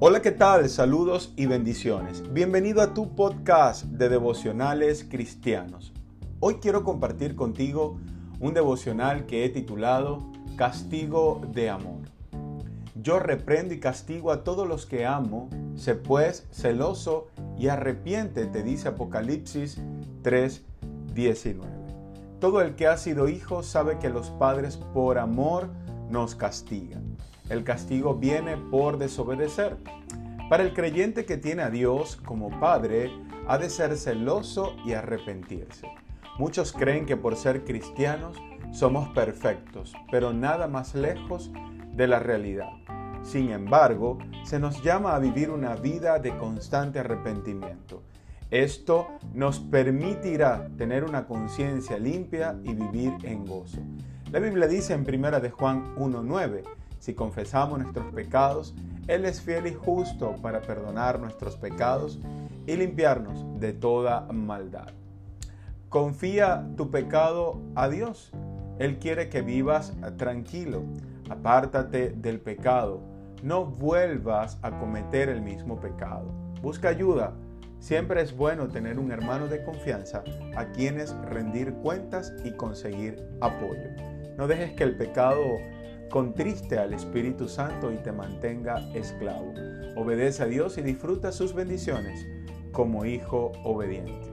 Hola, ¿qué tal? Saludos y bendiciones. Bienvenido a tu podcast de devocionales cristianos. Hoy quiero compartir contigo un devocional que he titulado Castigo de Amor. Yo reprendo y castigo a todos los que amo, sé pues celoso y arrepiente, te dice Apocalipsis 3:19. Todo el que ha sido hijo sabe que los padres por amor nos castigan. El castigo viene por desobedecer. Para el creyente que tiene a Dios como Padre, ha de ser celoso y arrepentirse. Muchos creen que por ser cristianos somos perfectos, pero nada más lejos de la realidad. Sin embargo, se nos llama a vivir una vida de constante arrepentimiento. Esto nos permitirá tener una conciencia limpia y vivir en gozo. La Biblia dice en 1 de Juan 1:9, si confesamos nuestros pecados, Él es fiel y justo para perdonar nuestros pecados y limpiarnos de toda maldad. Confía tu pecado a Dios. Él quiere que vivas tranquilo. Apártate del pecado. No vuelvas a cometer el mismo pecado. Busca ayuda. Siempre es bueno tener un hermano de confianza a quienes rendir cuentas y conseguir apoyo. No dejes que el pecado contriste al Espíritu Santo y te mantenga esclavo. Obedece a Dios y disfruta sus bendiciones como hijo obediente.